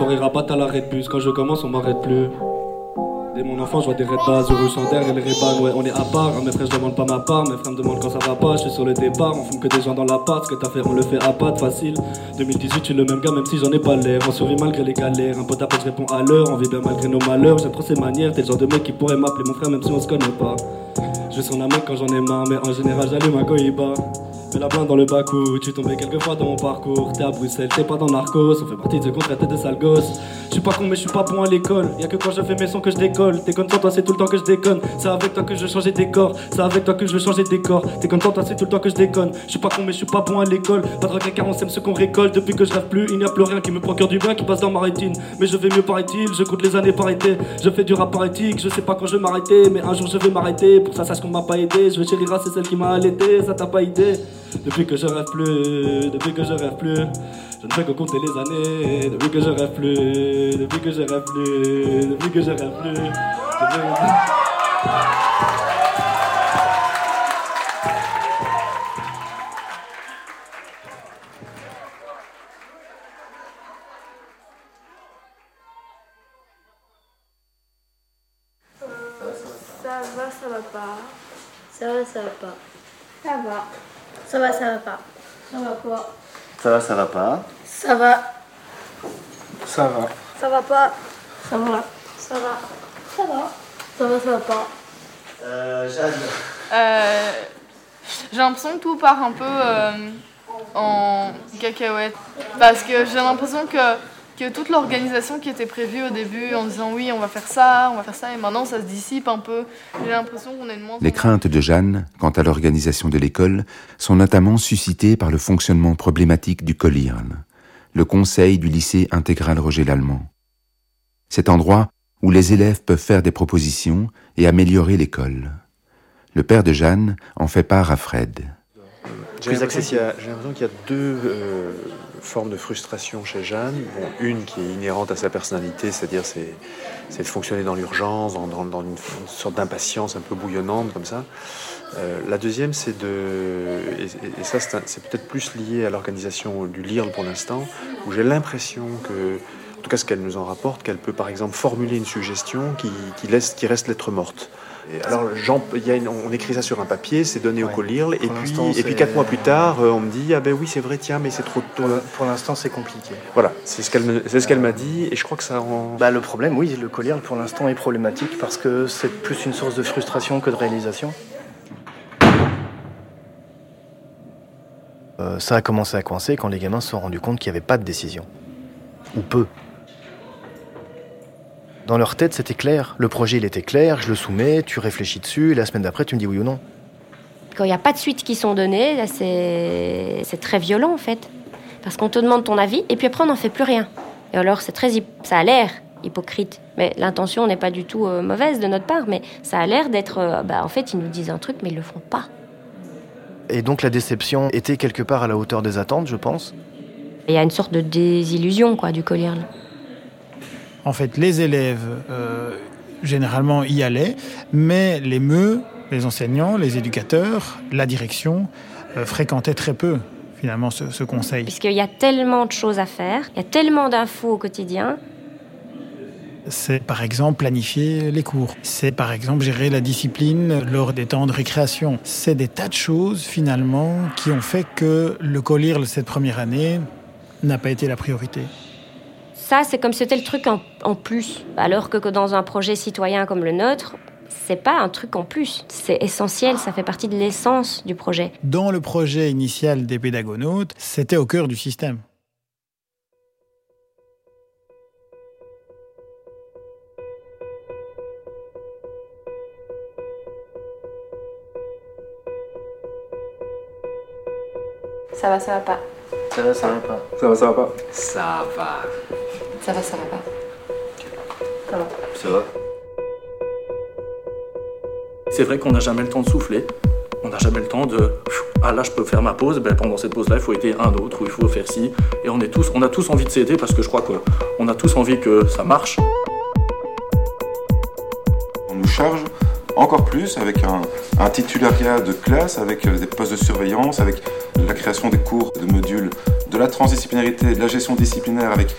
soirées rabat à l'arrêt de bus. Quand je commence, on m'arrête plus. Dès mon enfant, je vois des Red Bars, Euro Chanter et les Reban, ouais, on est à part. Mes frères, je demande pas ma part, mes frères me demandent quand ça va pas. Je suis sur le départ, on fume que des gens dans l'appart. Ce que t'as fait, on le fait à pas facile. 2018, je suis le même gars, même si j'en ai pas l'air. On survit malgré les galères. Un pote appelle, je réponds à l'heure. On vit bien malgré nos malheurs. J'aime trop ses manières. T'es le genre de mec qui pourrait m'appeler mon frère, même si on se connaît pas. Je son la main quand j'en ai marre, mais en général, j'allume un cohiba. La blinde dans le bac-où tu tombais quelques fois dans mon parcours. T'es à Bruxelles, t'es pas dans Narcos, on fait partie de ceux qu'on traitait de sales gosses. Je suis pas con, mais je suis pas bon à l'école. Y'a que quand je fais mes sons que je décolle. T'es content, toi, c'est tout le temps que je déconne. C'est avec toi que je veux changer des corps. C'est avec toi que je veux changer des corps. T'es content, toi, c'est tout le temps que je déconne. Je suis pas con, mais je suis pas bon à l'école. Pas de car on sème ce qu'on récolte. Depuis que je rêve plus, il n'y a plus rien qui me procure du bien qui passe dans ma rétine. Mais je vais mieux, paraît-il. Je compte les années par été. Je fais du rap par éthique. Je sais pas quand je vais m'arrêter, mais un jour je vais m'arrêter. Pour ça, sache qu'on m'a pas aidé. Je veux Chérira, c'est celle qui m'a allaité. Ça t'a pas idée. Depuis que je rêve plus, depuis que je rêve plus, je ne fais que compter les années. Depuis que je rêve plus, depuis que je rêve plus, depuis que je rêve plus. depuis- Ça va, ça va pas. Ça va, ça va pas. Ça va. Ça va, ça va pas. Ça va pas. Ça va, ça va pas. Ça va. Ça va. Ça va pas. Ça va. Ça va. Ça va. Ça va, ça va pas. Euh, Jeanne. Euh, j'ai l'impression que tout part un peu euh, en cacahuète. Parce que j'ai l'impression que, que toute l'organisation qui était prévue au début en disant oui, on va faire ça, on va faire ça, et maintenant ça se dissipe un peu. J'ai l'impression qu'on est de moins Les craintes de Jeanne quant à l'organisation de l'école sont notamment suscitées par le fonctionnement problématique du COLIRL, le conseil du lycée intégral Roger Lallemand. Cet endroit où les élèves peuvent faire des propositions et améliorer l'école. Le père de Jeanne en fait part à Fred. J'ai l'impression qu'il y a- j'ai l'impression qu'il y a deux euh, formes de frustration chez Jeanne. Une qui est inhérente à sa personnalité, c'est-à-dire c'est, de fonctionner dans l'urgence, dans, une, sorte d'impatience un peu bouillonnante comme ça. Euh, la deuxième, c'est de... Et, ça, c'est, peut-être plus lié à l'organisation du LIRL pour l'instant, où j'ai l'impression que, en tout cas ce qu'elle nous en rapporte, qu'elle peut par exemple formuler une suggestion qui laisse, qui reste lettre morte. Et alors, Jean, il y a une- on écrit ça sur un papier, c'est donné au colirle, et puis, et puis quatre mois plus tard, euh, on me dit ah ben oui c'est vrai tiens mais c'est trop tôt. Pour l'instant, c'est compliqué. Voilà, c'est ce qu'elle me- c'est ce qu'elle m'a dit, et je crois que ça rend. Bah, le problème, oui, le collier pour l'instant est problématique parce que c'est plus une source de frustration que de réalisation. Euh, ça a commencé à coincer quand les gamins se sont rendus compte qu'il n'y avait pas de décision. Ou peu. Dans leur tête, c'était clair. Le projet, il était clair, je le soumets, tu réfléchis dessus, et la semaine d'après, tu me dis oui ou non. Quand il n'y a pas de suite qui sont données, c'est très violent en fait. Parce qu'on te demande ton avis et puis après on n'en fait plus rien. Et alors c'est très, ça a l'air hypocrite. Mais l'intention n'est pas du tout euh, mauvaise de notre part, mais ça a l'air d'être, euh, bah, en fait ils nous disent un truc mais ils le font pas. Et donc la déception était quelque part à la hauteur des attentes, je pense. Il y a une sorte de désillusion quoi du collier. En fait, les élèves, euh, généralement, y allaient, mais les meux, les enseignants, les éducateurs, la direction, euh, fréquentaient très peu, finalement, ce, ce conseil. Puisqu'il y a tellement de choses à faire, il y a tellement d'infos au quotidien. C'est par exemple planifier les cours. C'est par exemple gérer la discipline lors des temps de récréation. C'est des tas de choses finalement qui ont fait que le collier cette première année n'a pas été la priorité. Ça, c'est comme si c'était le truc en, en plus. Alors que, que dans un projet citoyen comme le nôtre, c'est pas un truc en plus. C'est essentiel, ça fait partie de l'essence du projet. Dans le projet initial des pédagonautes, c'était au cœur du système. Ça va, ça va pas. Ça va, ça va pas. Ça va, ça va pas. Ça va. Ça va, ça va pas. Ça va. Ça va. C'est vrai qu'on n'a jamais le temps de souffler. On n'a jamais le temps de. Ah là, je peux faire ma pause. Ben, pendant cette pause-là, il faut aider un autre ou il faut faire ci. Et on, est tous, on a tous envie de s'aider parce que je crois qu'on a tous envie que ça marche. On nous charge encore plus avec un, un titulariat de classe, avec euh, des postes de surveillance, avec la création des cours de modules, de la transdisciplinarité, de la gestion disciplinaire, avec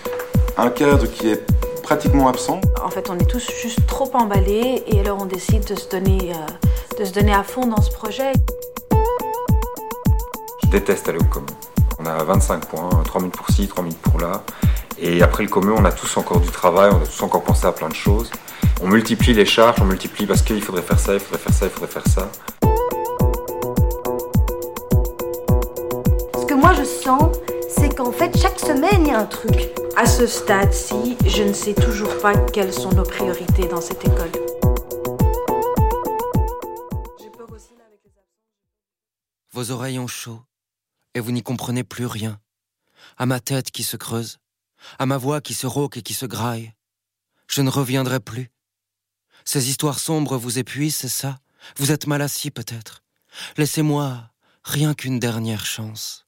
un cadre qui est pratiquement absent. En fait, on est tous juste trop emballés et alors on décide de se donner, euh, de se donner à fond dans ce projet. Je déteste aller au commun. On a 25 points, 3000 pour ci, 3000 pour là. Et après le commun, on a tous encore du travail, on a tous encore pensé à plein de choses. On multiplie les charges, on multiplie parce qu'il faudrait faire ça, il faudrait faire ça, il faudrait faire ça. Fait, chaque semaine, il y a un truc. À ce stade-ci, je ne sais toujours pas quelles sont nos priorités dans cette école. Vos oreilles ont chaud et vous n'y comprenez plus rien. À ma tête qui se creuse, à ma voix qui se rauque et qui se graille. Je ne reviendrai plus. Ces histoires sombres vous épuisent, c'est ça? Vous êtes mal assis peut-être. Laissez-moi rien qu'une dernière chance.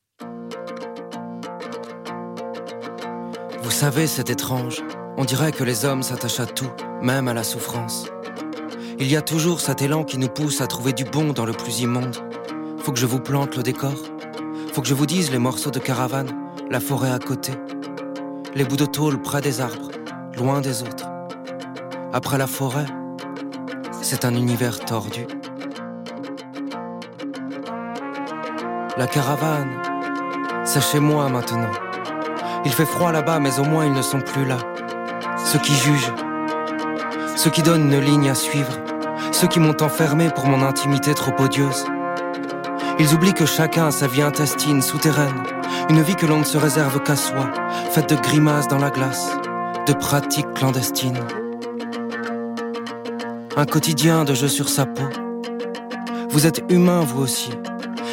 Vous savez, c'est étrange. On dirait que les hommes s'attachent à tout, même à la souffrance. Il y a toujours cet élan qui nous pousse à trouver du bon dans le plus immonde. Faut que je vous plante le décor. Faut que je vous dise les morceaux de caravane, la forêt à côté. Les bouts de tôle près des arbres, loin des autres. Après la forêt, c'est un univers tordu. La caravane, c'est chez moi maintenant. Il fait froid là-bas, mais au moins ils ne sont plus là. Ceux qui jugent, ceux qui donnent une ligne à suivre, ceux qui m'ont enfermé pour mon intimité trop odieuse. Ils oublient que chacun a sa vie intestine, souterraine, une vie que l'on ne se réserve qu'à soi, faite de grimaces dans la glace, de pratiques clandestines. Un quotidien de jeu sur sa peau. Vous êtes humain, vous aussi,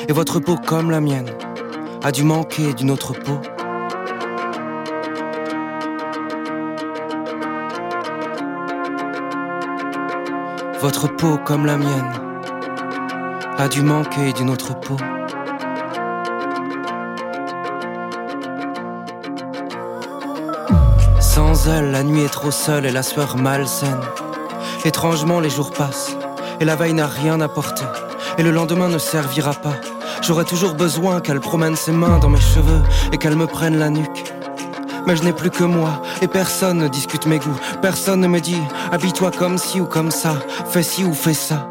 et votre peau, comme la mienne, a dû manquer d'une autre peau. Votre peau, comme la mienne, a dû manquer d'une autre peau. Sans elle, la nuit est trop seule et la sueur malsaine. Étrangement, les jours passent et la veille n'a rien apporté. Et le lendemain ne servira pas. J'aurai toujours besoin qu'elle promène ses mains dans mes cheveux et qu'elle me prenne la nuque. Mais je n'ai plus que moi et personne ne discute mes goûts. Personne ne me dit habille-toi comme ci ou comme ça, fais ci ou fais ça.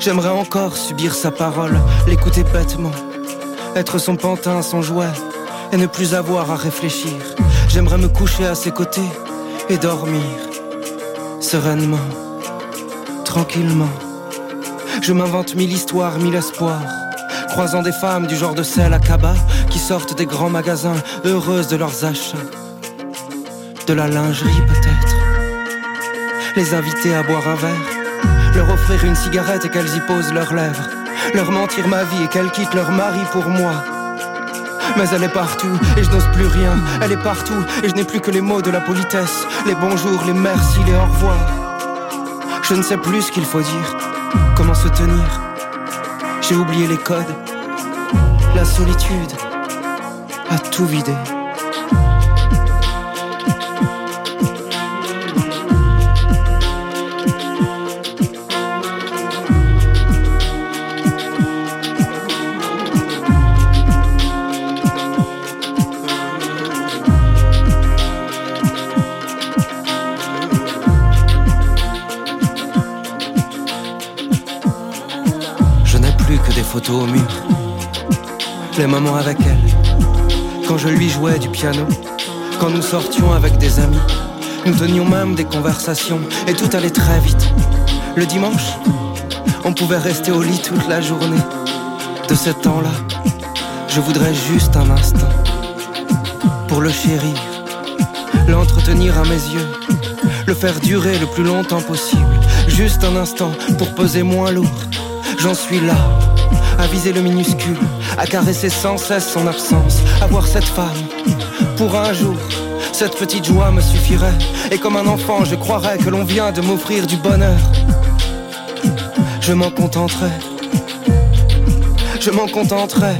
J'aimerais encore subir sa parole, l'écouter bêtement, être son pantin, son jouet, et ne plus avoir à réfléchir. J'aimerais me coucher à ses côtés et dormir, sereinement, tranquillement. Je m'invente mille histoires, mille espoirs, croisant des femmes du genre de celles à Kaba qui sortent des grands magasins, heureuses de leurs achats. De la lingerie peut-être. Les inviter à boire un verre leur offrir une cigarette et qu'elles y posent leurs lèvres, leur mentir ma vie et qu'elles quittent leur mari pour moi. Mais elle est partout et je n'ose plus rien, elle est partout et je n'ai plus que les mots de la politesse, les bonjours, les merci, les au revoir. Je ne sais plus ce qu'il faut dire, comment se tenir. J'ai oublié les codes, la solitude a tout vidé. Les moments avec elle. Quand je lui jouais du piano. Quand nous sortions avec des amis. Nous tenions même des conversations. Et tout allait très vite. Le dimanche, on pouvait rester au lit toute la journée. De ce temps-là, je voudrais juste un instant. Pour le chérir. L'entretenir à mes yeux. Le faire durer le plus longtemps possible. Juste un instant pour peser moins lourd. J'en suis là, à viser le minuscule, à caresser sans cesse son absence, à voir cette femme. Pour un jour, cette petite joie me suffirait, et comme un enfant, je croirais que l'on vient de m'offrir du bonheur. Je m'en contenterai, je m'en contenterai.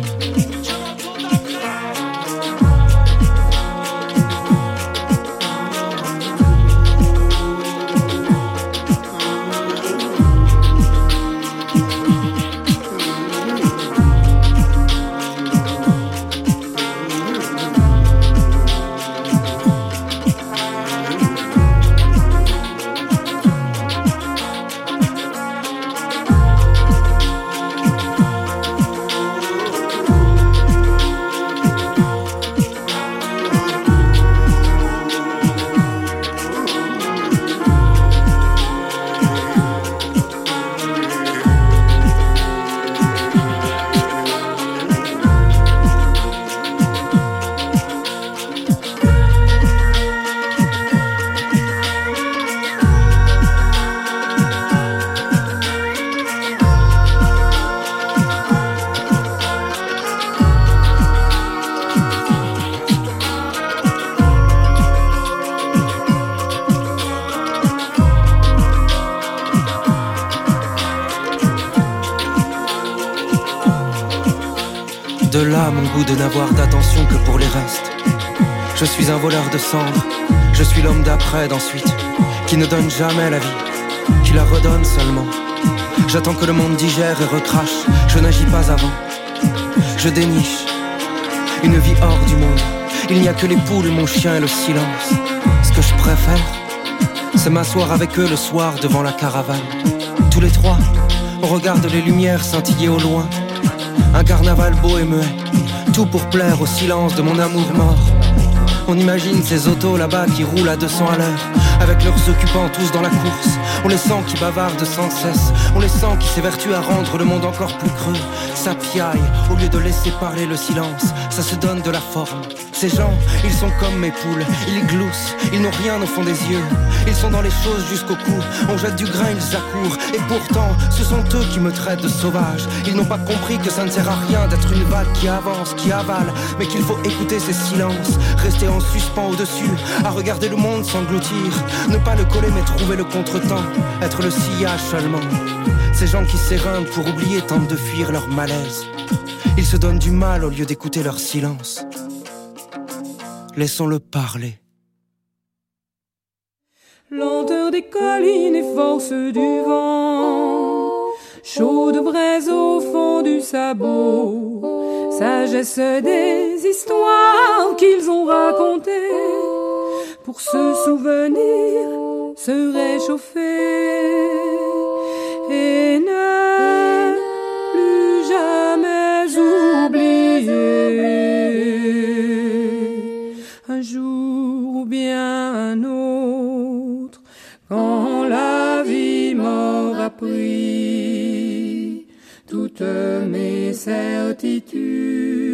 De n'avoir d'attention que pour les restes. Je suis un voleur de cendres, je suis l'homme d'après d'ensuite, qui ne donne jamais la vie, qui la redonne seulement. J'attends que le monde digère et recrache, je n'agis pas avant. Je déniche une vie hors du monde. Il n'y a que les poules, mon chien et le silence. Ce que je préfère, c'est m'asseoir avec eux le soir devant la caravane. Tous les trois, on regarde les lumières scintiller au loin. Un carnaval beau et muet, tout pour plaire au silence de mon amour mort. On imagine ces autos là-bas qui roulent à 200 à l'heure, avec leurs occupants tous dans la course. On les sent qui bavardent sans cesse, on les sent qui s'évertuent à rendre le monde encore plus creux. Ça piaille, au lieu de laisser parler le silence, ça se donne de la forme. Ces gens, ils sont comme mes poules, ils gloussent, ils n'ont rien au fond des yeux. Ils sont dans les choses jusqu'au cou, on jette du grain, ils accourent. Et pourtant, ce sont eux qui me traitent de sauvage. Ils n'ont pas compris que ça ne sert à rien d'être une vague qui avance, qui avale, mais qu'il faut écouter ces silences, rester en suspens au-dessus, à regarder le monde s'engloutir, ne pas le coller mais trouver le contretemps, être le sillage seulement. Ces gens qui s'éreintent pour oublier tentent de fuir leur malaise. Ils se donnent du mal au lieu d'écouter leur silence. Laissons-le parler. Lenteur des collines et force du vent, chaude braise au fond du sabot, sagesse des histoires qu'ils ont racontées, pour se souvenir, se réchauffer et ne plus jamais oublier. Un jour ou bien un autre, quand la vie m'aura pris toutes mes certitudes,